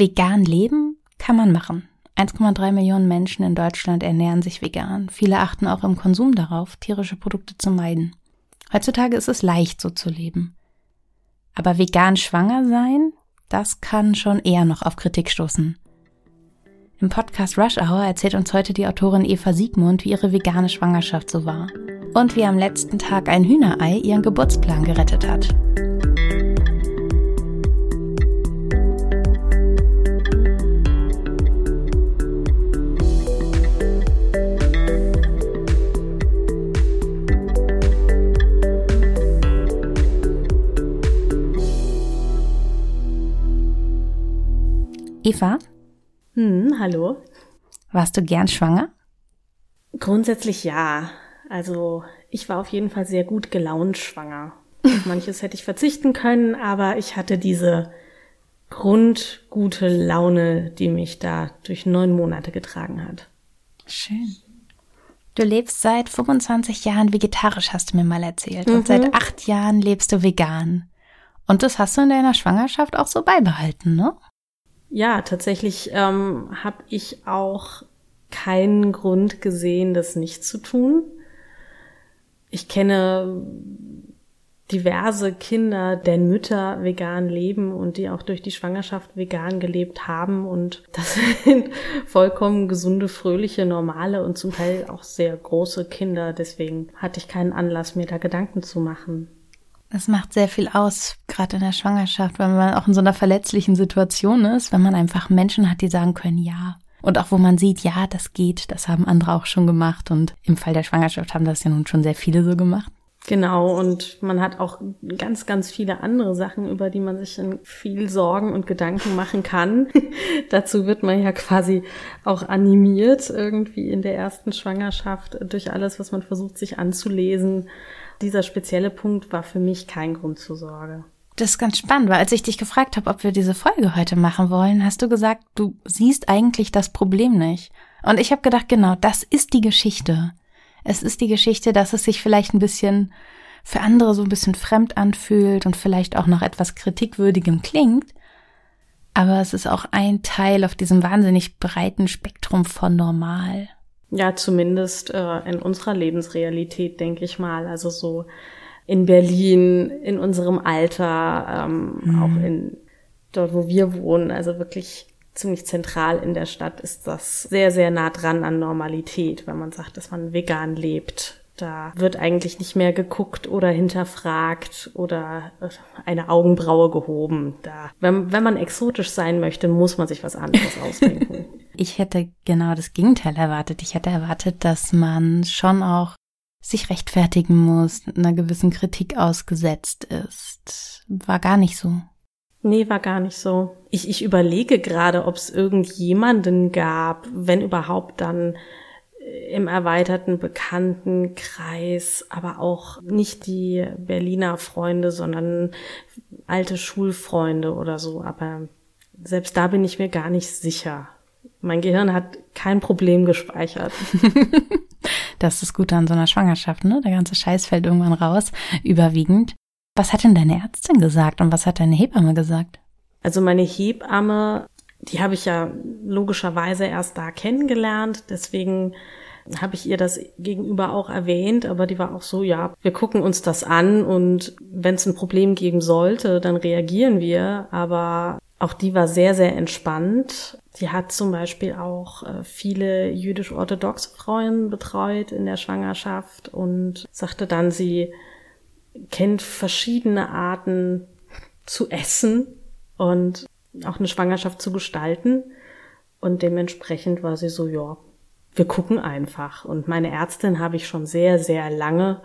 Vegan leben kann man machen. 1,3 Millionen Menschen in Deutschland ernähren sich vegan. Viele achten auch im Konsum darauf, tierische Produkte zu meiden. Heutzutage ist es leicht, so zu leben. Aber vegan schwanger sein, das kann schon eher noch auf Kritik stoßen. Im Podcast Rush Hour erzählt uns heute die Autorin Eva Siegmund, wie ihre vegane Schwangerschaft so war. Und wie am letzten Tag ein Hühnerei ihren Geburtsplan gerettet hat. Eva? Hm, hallo. Warst du gern schwanger? Grundsätzlich ja. Also ich war auf jeden Fall sehr gut gelaunt schwanger. manches hätte ich verzichten können, aber ich hatte diese grundgute Laune, die mich da durch neun Monate getragen hat. Schön. Du lebst seit 25 Jahren vegetarisch, hast du mir mal erzählt. Und mhm. seit acht Jahren lebst du vegan. Und das hast du in deiner Schwangerschaft auch so beibehalten, ne? Ja, tatsächlich ähm, habe ich auch keinen Grund gesehen, das nicht zu tun. Ich kenne diverse Kinder, deren Mütter vegan leben und die auch durch die Schwangerschaft vegan gelebt haben. Und das sind vollkommen gesunde, fröhliche, normale und zum Teil auch sehr große Kinder. Deswegen hatte ich keinen Anlass, mir da Gedanken zu machen. Es macht sehr viel aus, gerade in der Schwangerschaft, wenn man auch in so einer verletzlichen Situation ist, wenn man einfach Menschen hat, die sagen können, ja. Und auch wo man sieht, ja, das geht, das haben andere auch schon gemacht. Und im Fall der Schwangerschaft haben das ja nun schon sehr viele so gemacht. Genau, und man hat auch ganz, ganz viele andere Sachen, über die man sich viel Sorgen und Gedanken machen kann. Dazu wird man ja quasi auch animiert irgendwie in der ersten Schwangerschaft durch alles, was man versucht sich anzulesen dieser spezielle Punkt war für mich kein Grund zur Sorge. Das ist ganz spannend, weil als ich dich gefragt habe, ob wir diese Folge heute machen wollen, hast du gesagt, du siehst eigentlich das Problem nicht. Und ich habe gedacht, genau, das ist die Geschichte. Es ist die Geschichte, dass es sich vielleicht ein bisschen für andere so ein bisschen fremd anfühlt und vielleicht auch noch etwas kritikwürdigem klingt. Aber es ist auch ein Teil auf diesem wahnsinnig breiten Spektrum von normal. Ja, zumindest äh, in unserer Lebensrealität, denke ich mal. Also so in Berlin, in unserem Alter, ähm, mhm. auch in dort, wo wir wohnen, also wirklich ziemlich zentral in der Stadt ist das sehr, sehr nah dran an Normalität, wenn man sagt, dass man vegan lebt. Da wird eigentlich nicht mehr geguckt oder hinterfragt oder eine Augenbraue gehoben. Da, wenn, wenn man exotisch sein möchte, muss man sich was anderes ausdenken. Ich hätte genau das Gegenteil erwartet. Ich hätte erwartet, dass man schon auch sich rechtfertigen muss, einer gewissen Kritik ausgesetzt ist. War gar nicht so. Nee, war gar nicht so. Ich, ich überlege gerade, ob es irgendjemanden gab, wenn überhaupt dann äh, im erweiterten Bekanntenkreis, aber auch nicht die Berliner Freunde, sondern alte Schulfreunde oder so. Aber selbst da bin ich mir gar nicht sicher. Mein Gehirn hat kein Problem gespeichert. das ist gut an so einer Schwangerschaft, ne? Der ganze Scheiß fällt irgendwann raus, überwiegend. Was hat denn deine Ärztin gesagt und was hat deine Hebamme gesagt? Also meine Hebamme, die habe ich ja logischerweise erst da kennengelernt, deswegen habe ich ihr das gegenüber auch erwähnt, aber die war auch so, ja, wir gucken uns das an und wenn es ein Problem geben sollte, dann reagieren wir, aber auch die war sehr, sehr entspannt. Die hat zum Beispiel auch äh, viele jüdisch-orthodoxe Frauen betreut in der Schwangerschaft und sagte dann, sie kennt verschiedene Arten zu essen und auch eine Schwangerschaft zu gestalten. Und dementsprechend war sie so, ja, wir gucken einfach. Und meine Ärztin habe ich schon sehr, sehr lange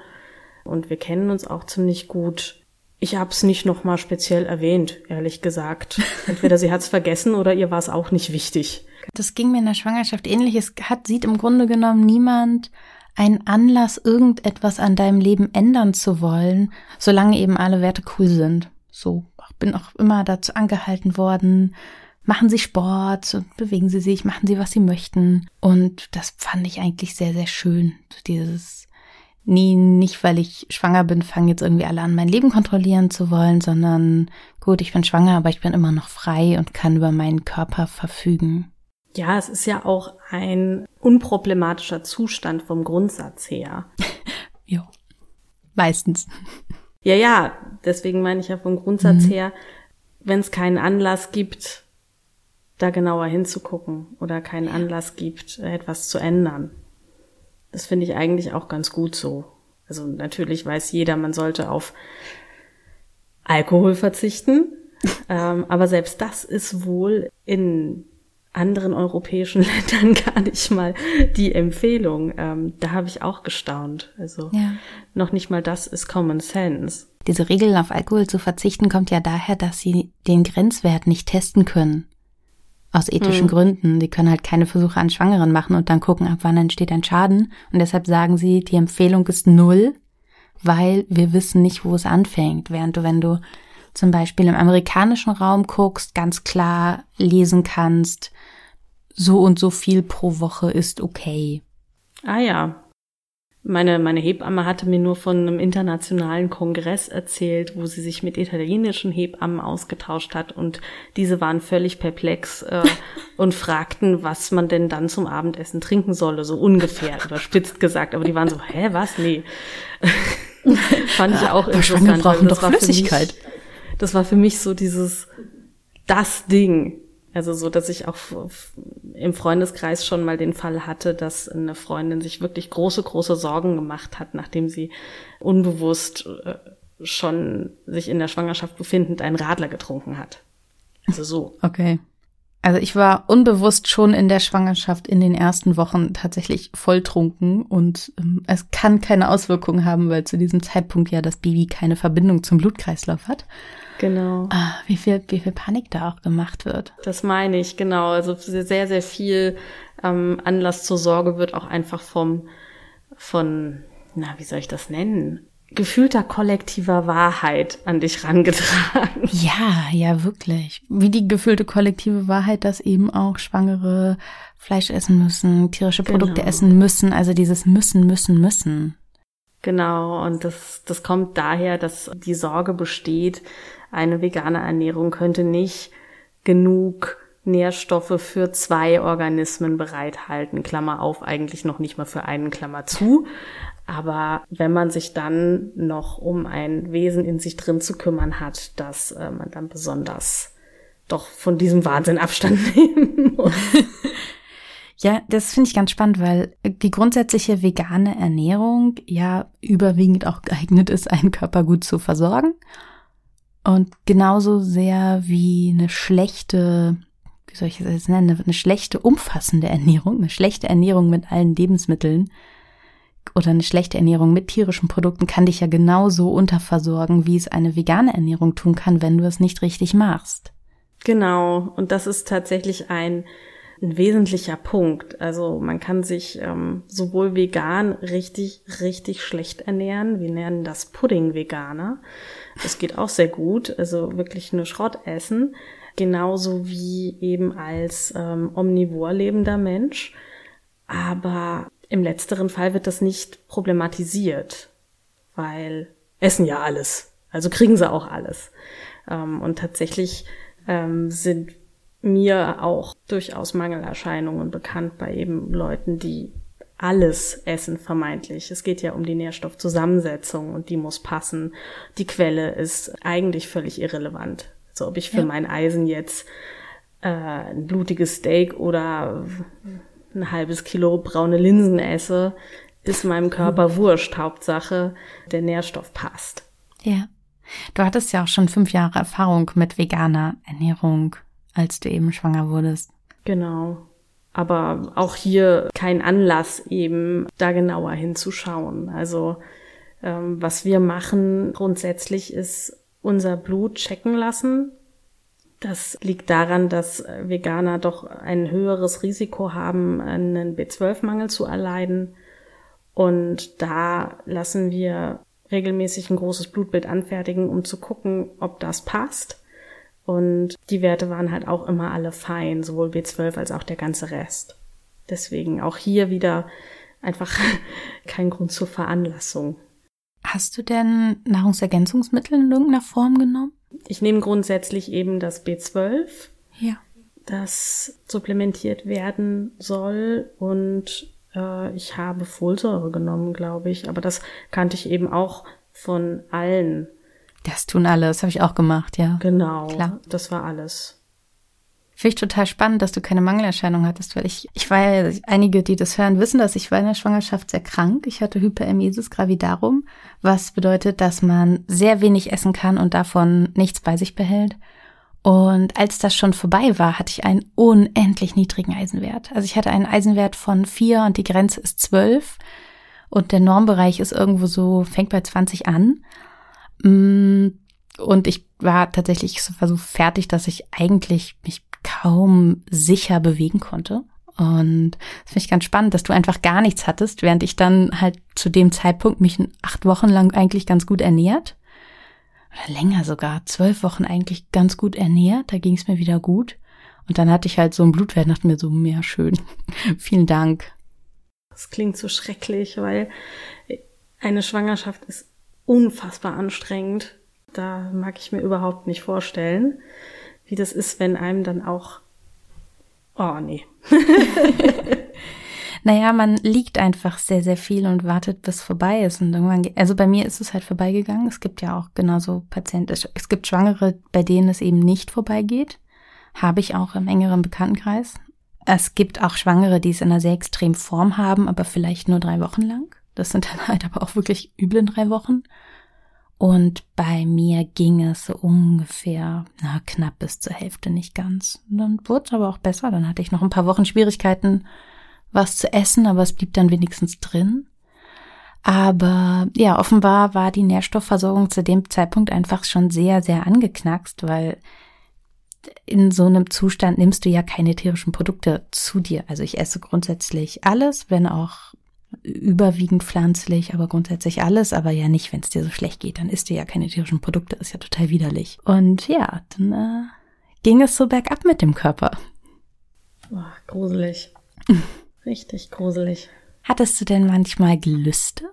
und wir kennen uns auch ziemlich gut. Ich habe es nicht nochmal speziell erwähnt, ehrlich gesagt. Entweder sie hat es vergessen oder ihr war es auch nicht wichtig. Das ging mir in der Schwangerschaft ähnlich. Es hat, sieht im Grunde genommen niemand einen Anlass, irgendetwas an deinem Leben ändern zu wollen, solange eben alle Werte cool sind. So, bin auch immer dazu angehalten worden, machen Sie Sport, bewegen Sie sich, machen Sie, was Sie möchten. Und das fand ich eigentlich sehr, sehr schön. Dieses nee, nicht weil ich schwanger bin, fangen jetzt irgendwie alle an, mein Leben kontrollieren zu wollen, sondern gut, ich bin schwanger, aber ich bin immer noch frei und kann über meinen Körper verfügen. Ja, es ist ja auch ein unproblematischer Zustand vom Grundsatz her. jo. Meistens. Ja, ja, deswegen meine ich ja vom Grundsatz mhm. her, wenn es keinen Anlass gibt, da genauer hinzugucken oder keinen Anlass gibt, etwas zu ändern. Das finde ich eigentlich auch ganz gut so. Also natürlich weiß jeder, man sollte auf Alkohol verzichten. ähm, aber selbst das ist wohl in anderen europäischen Ländern gar nicht mal die Empfehlung. Ähm, da habe ich auch gestaunt. Also ja. noch nicht mal das ist Common Sense. Diese Regel auf Alkohol zu verzichten kommt ja daher, dass sie den Grenzwert nicht testen können. Aus ethischen mhm. Gründen. Sie können halt keine Versuche an Schwangeren machen und dann gucken, ab wann entsteht ein Schaden. Und deshalb sagen sie, die Empfehlung ist null, weil wir wissen nicht, wo es anfängt. Während du, wenn du zum Beispiel im amerikanischen Raum guckst, ganz klar lesen kannst, so und so viel pro Woche ist okay. Ah ja, meine, meine Hebamme hatte mir nur von einem internationalen Kongress erzählt, wo sie sich mit italienischen Hebammen ausgetauscht hat und diese waren völlig perplex äh, und fragten, was man denn dann zum Abendessen trinken solle, so ungefähr, überspitzt gesagt. Aber die waren so, hä, was? Nee. Fand ich auch ja, interessant. Brauchen doch Flüssigkeit. Mich, das war für mich so dieses, das Ding. Also so, dass ich auch im Freundeskreis schon mal den Fall hatte, dass eine Freundin sich wirklich große, große Sorgen gemacht hat, nachdem sie unbewusst äh, schon sich in der Schwangerschaft befindend einen Radler getrunken hat. Also so. Okay. Also ich war unbewusst schon in der Schwangerschaft in den ersten Wochen tatsächlich volltrunken und ähm, es kann keine Auswirkungen haben, weil zu diesem Zeitpunkt ja das Baby keine Verbindung zum Blutkreislauf hat. Genau. Ah, wie viel, wie viel Panik da auch gemacht wird. Das meine ich, genau. Also sehr, sehr viel ähm, Anlass zur Sorge wird auch einfach vom, von, na, wie soll ich das nennen? gefühlter kollektiver Wahrheit an dich rangetragen. Ja, ja, wirklich. Wie die gefühlte kollektive Wahrheit, dass eben auch Schwangere Fleisch essen müssen, tierische Produkte genau. essen müssen, also dieses müssen, müssen, müssen. Genau, und das, das kommt daher, dass die Sorge besteht, eine vegane Ernährung könnte nicht genug Nährstoffe für zwei Organismen bereithalten. Klammer auf, eigentlich noch nicht mal für einen Klammer zu. Aber wenn man sich dann noch um ein Wesen in sich drin zu kümmern hat, dass äh, man dann besonders doch von diesem Wahnsinn Abstand nehmen muss. Ja, das finde ich ganz spannend, weil die grundsätzliche vegane Ernährung ja überwiegend auch geeignet ist, einen Körper gut zu versorgen und genauso sehr wie eine schlechte, wie soll ich das jetzt nennen, eine schlechte umfassende Ernährung, eine schlechte Ernährung mit allen Lebensmitteln oder eine schlechte Ernährung mit tierischen Produkten kann dich ja genauso unterversorgen, wie es eine vegane Ernährung tun kann, wenn du es nicht richtig machst. Genau, und das ist tatsächlich ein ein wesentlicher Punkt. Also man kann sich ähm, sowohl vegan richtig, richtig schlecht ernähren. Wir nennen das Pudding-Veganer. Das geht auch sehr gut. Also wirklich nur Schrott essen. Genauso wie eben als ähm, omnivor lebender Mensch. Aber im letzteren Fall wird das nicht problematisiert, weil essen ja alles. Also kriegen sie auch alles. Ähm, und tatsächlich ähm, sind mir auch durchaus Mangelerscheinungen bekannt bei eben Leuten, die alles essen vermeintlich. Es geht ja um die Nährstoffzusammensetzung und die muss passen. Die Quelle ist eigentlich völlig irrelevant. Also ob ich für ja. mein Eisen jetzt äh, ein blutiges Steak oder ein halbes Kilo braune Linsen esse, ist meinem Körper mhm. wurscht. Hauptsache, der Nährstoff passt. Ja. Du hattest ja auch schon fünf Jahre Erfahrung mit veganer Ernährung als du eben schwanger wurdest. Genau. Aber auch hier kein Anlass eben da genauer hinzuschauen. Also ähm, was wir machen grundsätzlich ist unser Blut checken lassen. Das liegt daran, dass Veganer doch ein höheres Risiko haben, einen B12-Mangel zu erleiden. Und da lassen wir regelmäßig ein großes Blutbild anfertigen, um zu gucken, ob das passt. Und die Werte waren halt auch immer alle fein, sowohl B12 als auch der ganze Rest. Deswegen auch hier wieder einfach kein Grund zur Veranlassung. Hast du denn Nahrungsergänzungsmittel in irgendeiner Form genommen? Ich nehme grundsätzlich eben das B12. Ja. Das supplementiert werden soll und äh, ich habe Folsäure genommen, glaube ich. Aber das kannte ich eben auch von allen. Das tun alle, das habe ich auch gemacht, ja. Genau. Klar. Das war alles. Finde ich total spannend, dass du keine Mangelerscheinung hattest, weil ich, ich war ja, einige, die das hören, wissen, dass ich war in der Schwangerschaft sehr krank. Ich hatte Hyperemesis gravidarum, was bedeutet, dass man sehr wenig essen kann und davon nichts bei sich behält. Und als das schon vorbei war, hatte ich einen unendlich niedrigen Eisenwert. Also ich hatte einen Eisenwert von vier und die Grenze ist zwölf. Und der Normbereich ist irgendwo so, fängt bei 20 an. Mm, und ich war tatsächlich so, war so fertig, dass ich eigentlich mich kaum sicher bewegen konnte. Und das finde ich ganz spannend, dass du einfach gar nichts hattest, während ich dann halt zu dem Zeitpunkt mich acht Wochen lang eigentlich ganz gut ernährt. Oder länger sogar, zwölf Wochen eigentlich ganz gut ernährt. Da ging es mir wieder gut. Und dann hatte ich halt so einen Blutwert, dachte mir so, mehr schön. Vielen Dank. Das klingt so schrecklich, weil eine Schwangerschaft ist unfassbar anstrengend. Da mag ich mir überhaupt nicht vorstellen wie das ist, wenn einem dann auch, oh nee. naja, man liegt einfach sehr, sehr viel und wartet, bis vorbei ist. Und irgendwann, also bei mir ist es halt vorbeigegangen. Es gibt ja auch genauso Patienten, es gibt Schwangere, bei denen es eben nicht vorbeigeht. Habe ich auch im engeren Bekanntenkreis. Es gibt auch Schwangere, die es in einer sehr extremen Form haben, aber vielleicht nur drei Wochen lang. Das sind dann halt aber auch wirklich üble drei Wochen. Und bei mir ging es ungefähr, na, knapp bis zur Hälfte, nicht ganz. Und dann wurde es aber auch besser. Dann hatte ich noch ein paar Wochen Schwierigkeiten, was zu essen, aber es blieb dann wenigstens drin. Aber ja, offenbar war die Nährstoffversorgung zu dem Zeitpunkt einfach schon sehr, sehr angeknackst, weil in so einem Zustand nimmst du ja keine tierischen Produkte zu dir. Also ich esse grundsätzlich alles, wenn auch überwiegend pflanzlich, aber grundsätzlich alles, aber ja nicht, wenn es dir so schlecht geht, dann isst du ja keine tierischen Produkte, ist ja total widerlich. Und ja, dann äh, ging es so bergab mit dem Körper. Boah, gruselig. Richtig gruselig. Hattest du denn manchmal Gelüste?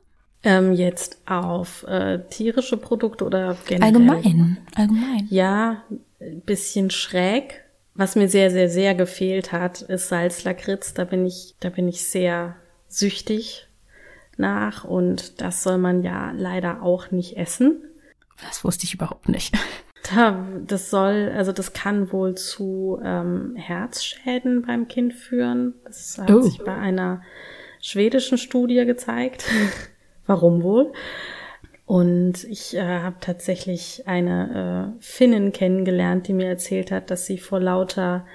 Ähm, jetzt auf äh, tierische Produkte oder generell? Allgemein, allgemein. Ja, bisschen schräg. Was mir sehr, sehr, sehr gefehlt hat, ist Salzlakritz. Da bin ich, da bin ich sehr süchtig nach und das soll man ja leider auch nicht essen. Das wusste ich überhaupt nicht. das soll, also das kann wohl zu ähm, Herzschäden beim Kind führen. Das hat oh. sich bei einer schwedischen Studie gezeigt. Warum wohl? Und ich äh, habe tatsächlich eine äh, Finnin kennengelernt, die mir erzählt hat, dass sie vor lauter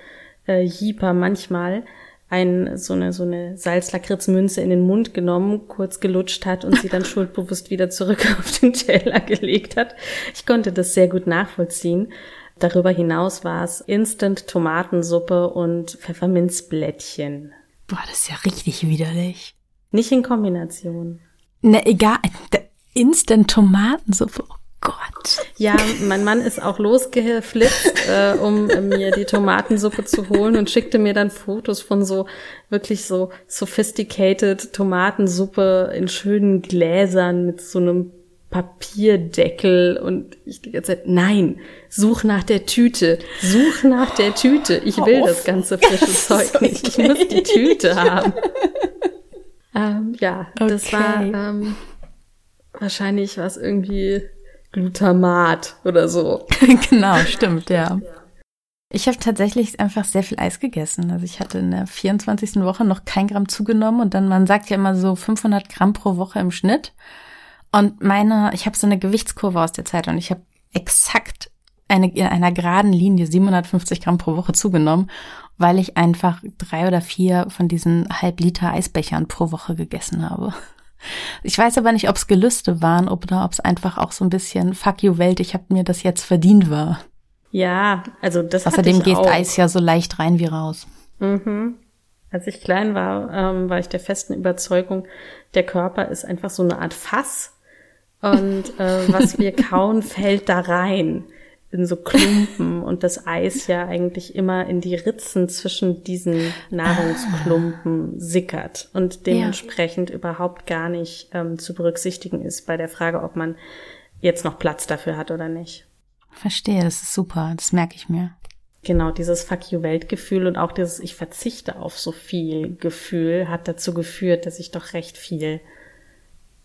äh, Jeeper manchmal ein, so eine, so eine Salzlakritzmünze in den Mund genommen, kurz gelutscht hat und sie dann schuldbewusst wieder zurück auf den Teller gelegt hat. Ich konnte das sehr gut nachvollziehen. Darüber hinaus war es Instant Tomatensuppe und Pfefferminzblättchen. Boah, das ist ja richtig widerlich. Nicht in Kombination. Na, egal. Instant Tomatensuppe. Oh Gott. Ja, mein Mann ist auch losgeflitzt, äh, um mir die Tomatensuppe zu holen und schickte mir dann Fotos von so wirklich so sophisticated Tomatensuppe in schönen Gläsern mit so einem Papierdeckel und ich die ganze Zeit, nein, such nach der Tüte, such nach der Tüte. Ich will das ganze frische Zeug nicht. Ich muss die Tüte haben. ähm, ja, okay. das war ähm, wahrscheinlich was irgendwie Glutamat oder so. genau, stimmt, ja. Ich habe tatsächlich einfach sehr viel Eis gegessen. Also ich hatte in der 24. Woche noch kein Gramm zugenommen und dann, man sagt ja immer so 500 Gramm pro Woche im Schnitt. Und meine, ich habe so eine Gewichtskurve aus der Zeit und ich habe exakt eine, in einer geraden Linie 750 Gramm pro Woche zugenommen, weil ich einfach drei oder vier von diesen halb Liter Eisbechern pro Woche gegessen habe. Ich weiß aber nicht, ob es Gelüste waren oder ob es einfach auch so ein bisschen Fuck you Welt, ich habe mir das jetzt verdient war. Ja, also das Außerdem geht auch. Eis ja so leicht rein wie raus. Mhm. Als ich klein war, ähm, war ich der festen Überzeugung, der Körper ist einfach so eine Art Fass und äh, was wir kauen, fällt da rein. In so Klumpen und das Eis ja eigentlich immer in die Ritzen zwischen diesen Nahrungsklumpen ah. sickert und dementsprechend ja. überhaupt gar nicht ähm, zu berücksichtigen ist bei der Frage, ob man jetzt noch Platz dafür hat oder nicht. Verstehe, das ist super, das merke ich mir. Genau, dieses Fuck you Weltgefühl und auch dieses Ich verzichte auf so viel Gefühl hat dazu geführt, dass ich doch recht viel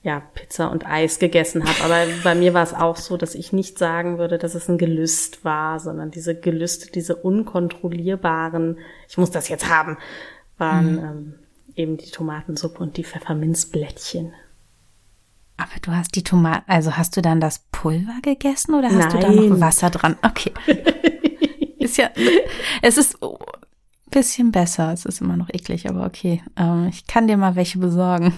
ja, Pizza und Eis gegessen habe. Aber bei mir war es auch so, dass ich nicht sagen würde, dass es ein Gelüst war, sondern diese Gelüste, diese unkontrollierbaren, ich muss das jetzt haben, waren mhm. ähm, eben die Tomatensuppe und die Pfefferminzblättchen. Aber du hast die Tomaten, also hast du dann das Pulver gegessen oder hast Nein. du da noch Wasser dran? Okay. ist ja, es ist ein bisschen besser. Es ist immer noch eklig, aber okay. Ähm, ich kann dir mal welche besorgen.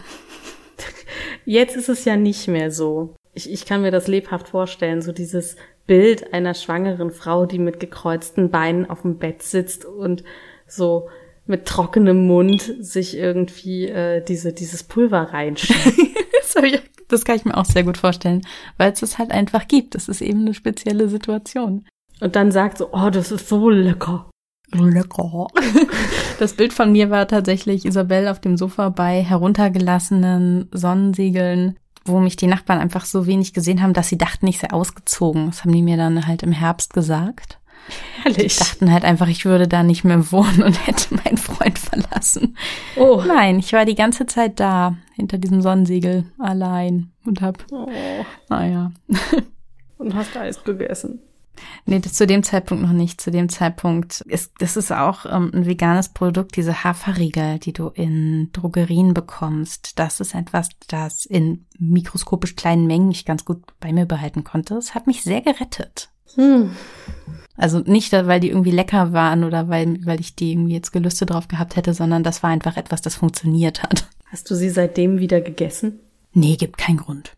Jetzt ist es ja nicht mehr so. Ich, ich kann mir das lebhaft vorstellen, so dieses Bild einer schwangeren Frau, die mit gekreuzten Beinen auf dem Bett sitzt und so mit trockenem Mund sich irgendwie äh, diese, dieses Pulver reinschiebt. das kann ich mir auch sehr gut vorstellen, weil es es halt einfach gibt. Das ist eben eine spezielle Situation. Und dann sagt so, oh, das ist so lecker. Lecker. Das Bild von mir war tatsächlich Isabelle auf dem Sofa bei heruntergelassenen Sonnensiegeln, wo mich die Nachbarn einfach so wenig gesehen haben, dass sie dachten, ich sei ausgezogen. Das haben die mir dann halt im Herbst gesagt. Herrlich. Die dachten halt einfach, ich würde da nicht mehr wohnen und hätte meinen Freund verlassen. Oh. Nein, ich war die ganze Zeit da, hinter diesem Sonnensiegel, allein und hab, oh. naja. Und hast Eis gegessen. Nee, das, zu dem Zeitpunkt noch nicht. Zu dem Zeitpunkt ist, das ist auch ähm, ein veganes Produkt, diese Haferriegel, die du in Drogerien bekommst. Das ist etwas, das in mikroskopisch kleinen Mengen ich ganz gut bei mir behalten konnte. Es hat mich sehr gerettet. Hm. Also nicht, weil die irgendwie lecker waren oder weil, weil ich die irgendwie jetzt Gelüste drauf gehabt hätte, sondern das war einfach etwas, das funktioniert hat. Hast du sie seitdem wieder gegessen? Nee, gibt keinen Grund.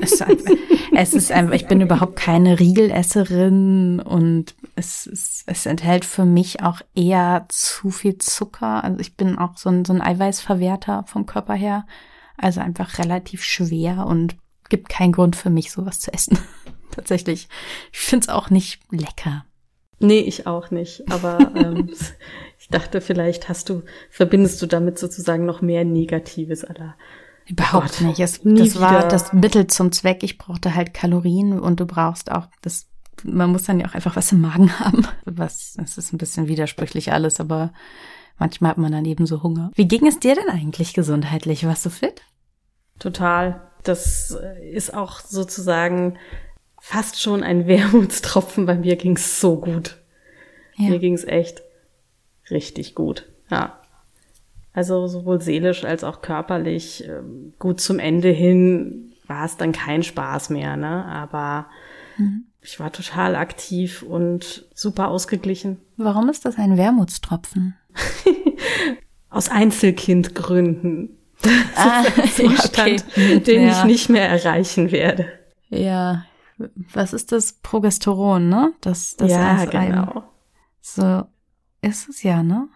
Es ist, einfach, es ist einfach, ich bin überhaupt keine Riegelesserin und es, es, es enthält für mich auch eher zu viel Zucker. Also ich bin auch so ein, so ein Eiweißverwerter vom Körper her. Also einfach relativ schwer und gibt keinen Grund für mich, sowas zu essen. Tatsächlich. Ich finde es auch nicht lecker. Nee, ich auch nicht. Aber ähm, ich dachte, vielleicht hast du, verbindest du damit sozusagen noch mehr Negatives aller Überhaupt oh nicht. Es, das war das Mittel zum Zweck. Ich brauchte halt Kalorien und du brauchst auch das. Man muss dann ja auch einfach was im Magen haben. Was, es ist ein bisschen widersprüchlich alles, aber manchmal hat man dann eben so Hunger. Wie ging es dir denn eigentlich gesundheitlich? Warst du fit? Total. Das ist auch sozusagen fast schon ein Wermutstropfen. Bei mir ging es so gut. Ja. Mir ging es echt richtig gut. Ja. Also sowohl seelisch als auch körperlich. Ähm, gut zum Ende hin war es dann kein Spaß mehr, ne? Aber mhm. ich war total aktiv und super ausgeglichen. Warum ist das ein Wermutstropfen? Aus Einzelkindgründen. Ah, das ist ein Zustand, okay. den ja. ich nicht mehr erreichen werde. Ja, was ist das Progesteron, ne? Das, das ja, genau. So ist es ja, ne?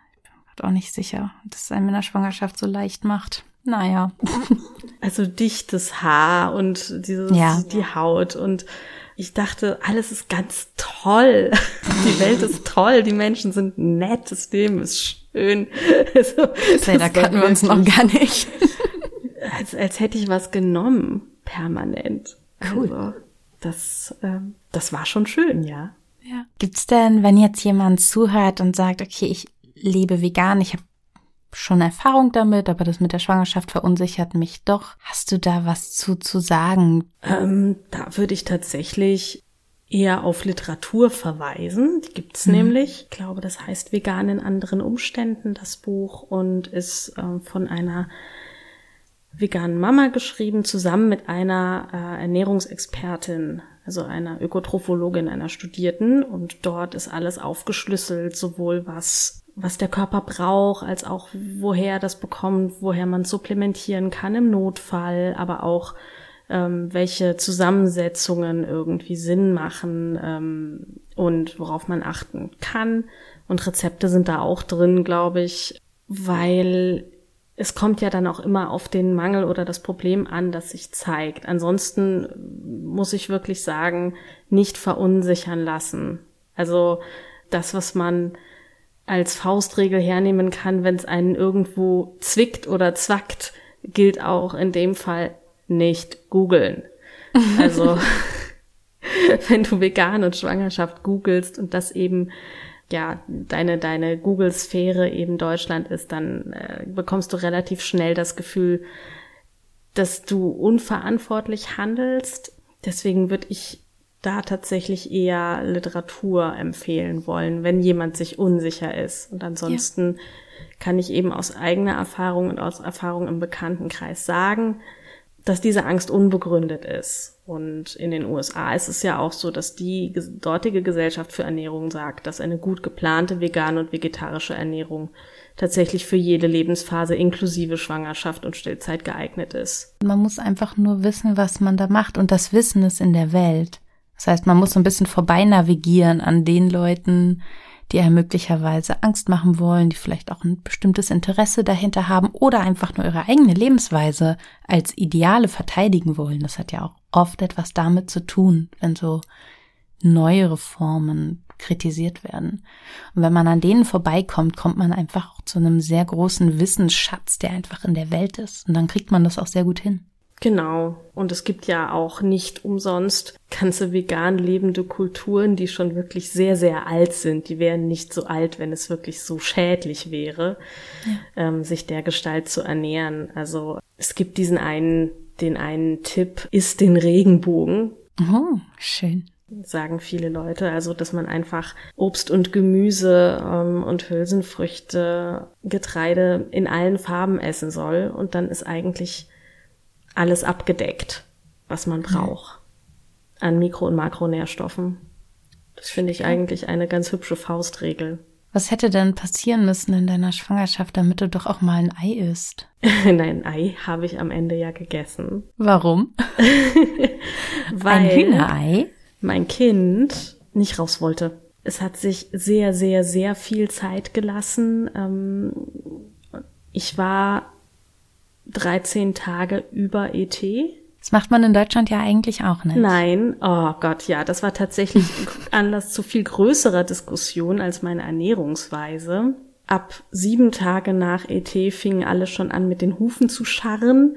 Auch nicht sicher, dass es einem in der Schwangerschaft so leicht macht. Naja. Also dichtes Haar und dieses, ja. die Haut und ich dachte, alles ist ganz toll. Die Welt ist toll, die Menschen sind nett, das Leben ist schön. Also, das da kannten wir uns noch gar nicht. Als, als hätte ich was genommen, permanent. Cool. Also, das, ähm, das war schon schön, ja. Ja. Gibt's denn, wenn jetzt jemand zuhört und sagt, okay, ich lebe vegan, ich habe schon Erfahrung damit, aber das mit der Schwangerschaft verunsichert mich doch. Hast du da was zu, zu sagen? Ähm, da würde ich tatsächlich eher auf Literatur verweisen. Die gibt's mhm. nämlich. Ich glaube, das heißt Vegan in anderen Umständen, das Buch, und ist äh, von einer veganen Mama geschrieben, zusammen mit einer äh, Ernährungsexpertin, also einer Ökotrophologin, einer Studierten. Und dort ist alles aufgeschlüsselt, sowohl was was der Körper braucht, als auch woher das bekommt, woher man supplementieren kann im Notfall, aber auch ähm, welche Zusammensetzungen irgendwie Sinn machen ähm, und worauf man achten kann. Und Rezepte sind da auch drin, glaube ich, weil es kommt ja dann auch immer auf den Mangel oder das Problem an, das sich zeigt. Ansonsten muss ich wirklich sagen, nicht verunsichern lassen. Also das, was man als Faustregel hernehmen kann, wenn es einen irgendwo zwickt oder zwackt, gilt auch in dem Fall nicht googeln. Also wenn du vegan und Schwangerschaft googelst und das eben ja, deine, deine Google-Sphäre eben Deutschland ist, dann äh, bekommst du relativ schnell das Gefühl, dass du unverantwortlich handelst. Deswegen würde ich da tatsächlich eher Literatur empfehlen wollen, wenn jemand sich unsicher ist. Und ansonsten ja. kann ich eben aus eigener Erfahrung und aus Erfahrung im Bekanntenkreis sagen, dass diese Angst unbegründet ist. Und in den USA ist es ja auch so, dass die dortige Gesellschaft für Ernährung sagt, dass eine gut geplante vegane und vegetarische Ernährung tatsächlich für jede Lebensphase inklusive Schwangerschaft und Stillzeit geeignet ist. Man muss einfach nur wissen, was man da macht und das Wissen ist in der Welt. Das heißt, man muss so ein bisschen vorbei navigieren an den Leuten, die einem möglicherweise Angst machen wollen, die vielleicht auch ein bestimmtes Interesse dahinter haben oder einfach nur ihre eigene Lebensweise als Ideale verteidigen wollen. Das hat ja auch oft etwas damit zu tun, wenn so neuere Formen kritisiert werden. Und wenn man an denen vorbeikommt, kommt man einfach auch zu einem sehr großen Wissensschatz, der einfach in der Welt ist. Und dann kriegt man das auch sehr gut hin. Genau. Und es gibt ja auch nicht umsonst ganze vegan lebende Kulturen, die schon wirklich sehr, sehr alt sind. Die wären nicht so alt, wenn es wirklich so schädlich wäre, ja. ähm, sich der Gestalt zu ernähren. Also es gibt diesen einen, den einen Tipp, isst den Regenbogen. Oh, schön sagen viele Leute. Also, dass man einfach Obst und Gemüse ähm, und Hülsenfrüchte, Getreide in allen Farben essen soll. Und dann ist eigentlich alles abgedeckt, was man braucht an Mikro- und Makronährstoffen. Das finde ich eigentlich eine ganz hübsche Faustregel. Was hätte denn passieren müssen in deiner Schwangerschaft, damit du doch auch mal ein Ei isst? Nein, ein Ei habe ich am Ende ja gegessen. Warum? Weil ein Hühnerei? Mein Kind nicht raus wollte. Es hat sich sehr, sehr, sehr viel Zeit gelassen. Ähm, ich war 13 Tage über ET. Das macht man in Deutschland ja eigentlich auch nicht. Nein, oh Gott, ja, das war tatsächlich Anlass zu viel größerer Diskussion als meine Ernährungsweise. Ab sieben Tage nach ET fingen alle schon an, mit den Hufen zu scharren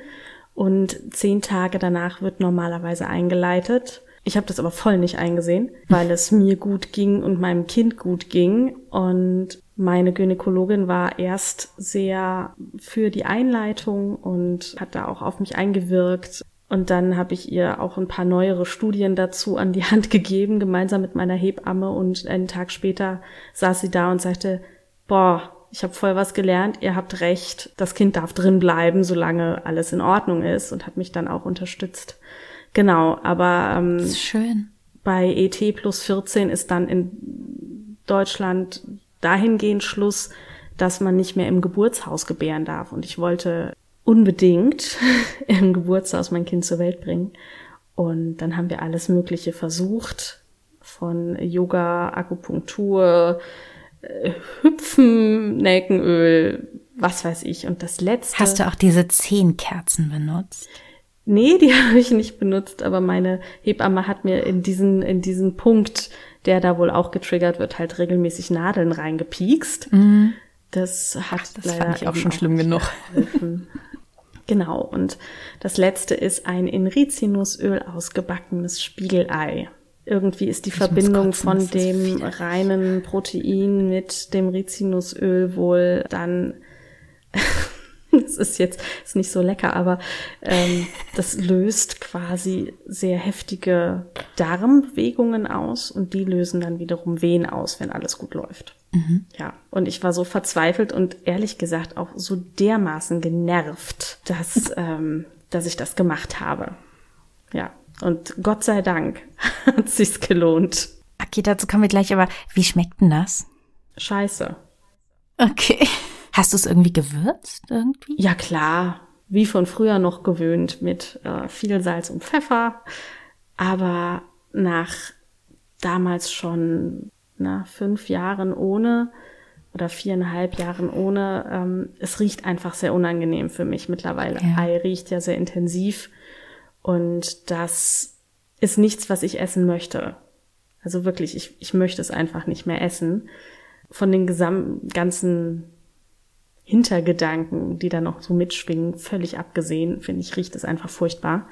und zehn Tage danach wird normalerweise eingeleitet. Ich habe das aber voll nicht eingesehen, weil es mir gut ging und meinem Kind gut ging. Und meine Gynäkologin war erst sehr für die Einleitung und hat da auch auf mich eingewirkt. Und dann habe ich ihr auch ein paar neuere Studien dazu an die Hand gegeben, gemeinsam mit meiner Hebamme. Und einen Tag später saß sie da und sagte, boah, ich habe voll was gelernt, ihr habt recht, das Kind darf drin bleiben, solange alles in Ordnung ist und hat mich dann auch unterstützt. Genau, aber ähm, schön. bei ET plus 14 ist dann in Deutschland dahingehend Schluss, dass man nicht mehr im Geburtshaus gebären darf. Und ich wollte unbedingt im Geburtshaus mein Kind zur Welt bringen. Und dann haben wir alles Mögliche versucht. Von Yoga, Akupunktur, äh, Hüpfen, Nelkenöl, was weiß ich. Und das letzte. Hast du auch diese zehn Kerzen benutzt? Nee, die habe ich nicht benutzt, aber meine Hebamme hat mir in diesen, in diesen Punkt, der da wohl auch getriggert wird, halt regelmäßig Nadeln reingepiekst. Mhm. Das hat Ach, das leider fand ich auch schon schlimm genug. genau. Und das letzte ist ein in Rizinusöl ausgebackenes Spiegelei. Irgendwie ist die ich Verbindung von dem reinen Protein mit dem Rizinusöl wohl dann das ist jetzt ist nicht so lecker, aber ähm, das löst quasi sehr heftige Darmbewegungen aus und die lösen dann wiederum Wehen aus, wenn alles gut läuft. Mhm. Ja, und ich war so verzweifelt und ehrlich gesagt auch so dermaßen genervt, dass, ähm, dass ich das gemacht habe. Ja, und Gott sei Dank hat sich's gelohnt. Okay, dazu kommen wir gleich, aber wie schmeckt denn das? Scheiße. Okay. Hast du es irgendwie gewürzt irgendwie? Ja klar, wie von früher noch gewöhnt mit äh, viel Salz und Pfeffer, aber nach damals schon na, fünf Jahren ohne oder viereinhalb Jahren ohne. Ähm, es riecht einfach sehr unangenehm für mich mittlerweile. Ja. Ei riecht ja sehr intensiv und das ist nichts, was ich essen möchte. Also wirklich, ich, ich möchte es einfach nicht mehr essen. Von den gesamten ganzen Hintergedanken, die da noch so mitschwingen, völlig abgesehen, finde ich, riecht es einfach furchtbar.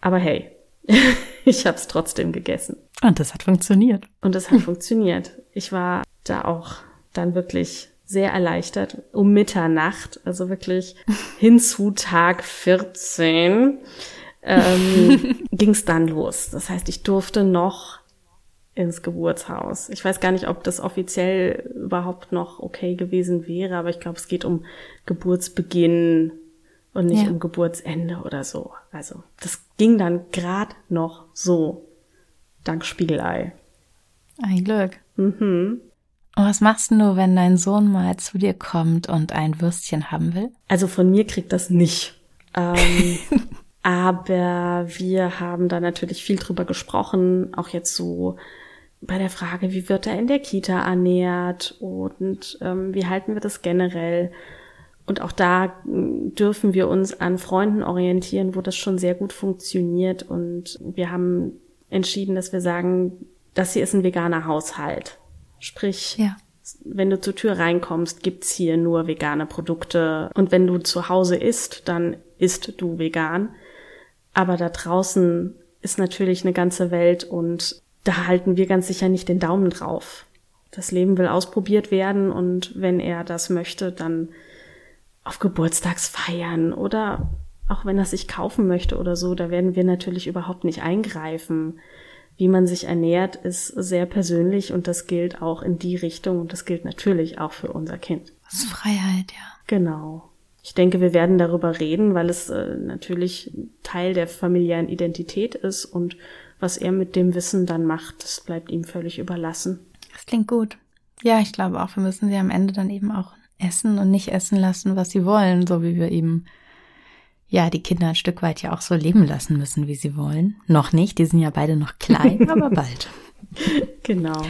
Aber hey, ich habe es trotzdem gegessen. Und das hat funktioniert. Und es hat funktioniert. Ich war da auch dann wirklich sehr erleichtert. Um Mitternacht, also wirklich hinzu Tag 14, ähm, ging es dann los. Das heißt, ich durfte noch ins Geburtshaus. Ich weiß gar nicht, ob das offiziell überhaupt noch okay gewesen wäre, aber ich glaube, es geht um Geburtsbeginn und nicht Ja. um Geburtsende oder so. Also das ging dann grad noch so. Dank Spiegelei. Ein Glück. Mhm. Und was machst du, wenn dein Sohn mal zu dir kommt und ein Würstchen haben will? Also von mir kriegt das nicht. Ähm, aber wir haben da natürlich viel drüber gesprochen, auch jetzt so bei der Frage, wie wird er in der Kita ernährt und ähm, wie halten wir das generell. Und auch da mm, dürfen wir uns an Freunden orientieren, wo das schon sehr gut funktioniert. Und wir haben entschieden, dass wir sagen, das hier ist ein veganer Haushalt. Sprich, Ja. wenn du zur Tür reinkommst, gibt's hier nur vegane Produkte. Und wenn du zu Hause isst, dann isst du vegan. Aber da draußen ist natürlich eine ganze Welt und da halten wir ganz sicher nicht den Daumen drauf. Das Leben will ausprobiert werden und wenn er das möchte, dann auf Geburtstagsfeiern oder auch wenn er sich kaufen möchte oder so, da werden wir natürlich überhaupt nicht eingreifen. Wie man sich ernährt, ist sehr persönlich und das gilt auch in die Richtung und das gilt natürlich auch für unser Kind. Das ist Freiheit, ja. Genau. Ich denke, wir werden darüber reden, weil es äh, natürlich Teil der familiären Identität ist und was er mit dem Wissen dann macht, das bleibt ihm völlig überlassen. Das klingt gut. Ja, ich glaube auch, wir müssen sie am Ende dann eben auch essen und nicht essen lassen, was sie wollen, so wie wir eben ja die Kinder ein Stück weit ja auch so leben lassen müssen, wie sie wollen. Noch nicht, die sind ja beide noch klein, aber bald. Genau.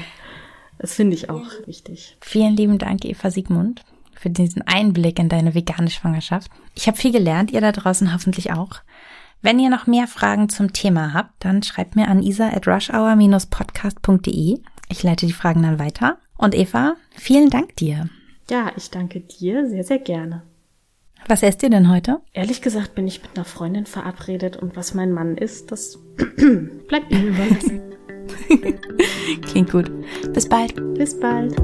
Das finde ich auch wichtig. Vielen lieben Dank, Eva Siegmund, für diesen Einblick in deine vegane Schwangerschaft. Ich habe viel gelernt, ihr da draußen hoffentlich auch. Wenn ihr noch mehr Fragen zum Thema habt, dann schreibt mir an isa at rushhour-podcast.de. Ich leite die Fragen dann weiter. Und Eva, vielen Dank dir. Ja, ich danke dir sehr, sehr gerne. Was esst ihr denn heute? Ehrlich gesagt bin ich mit einer Freundin verabredet und was mein Mann ist, das bleibt ihm überlassen. Klingt gut. Bis bald. Bis bald.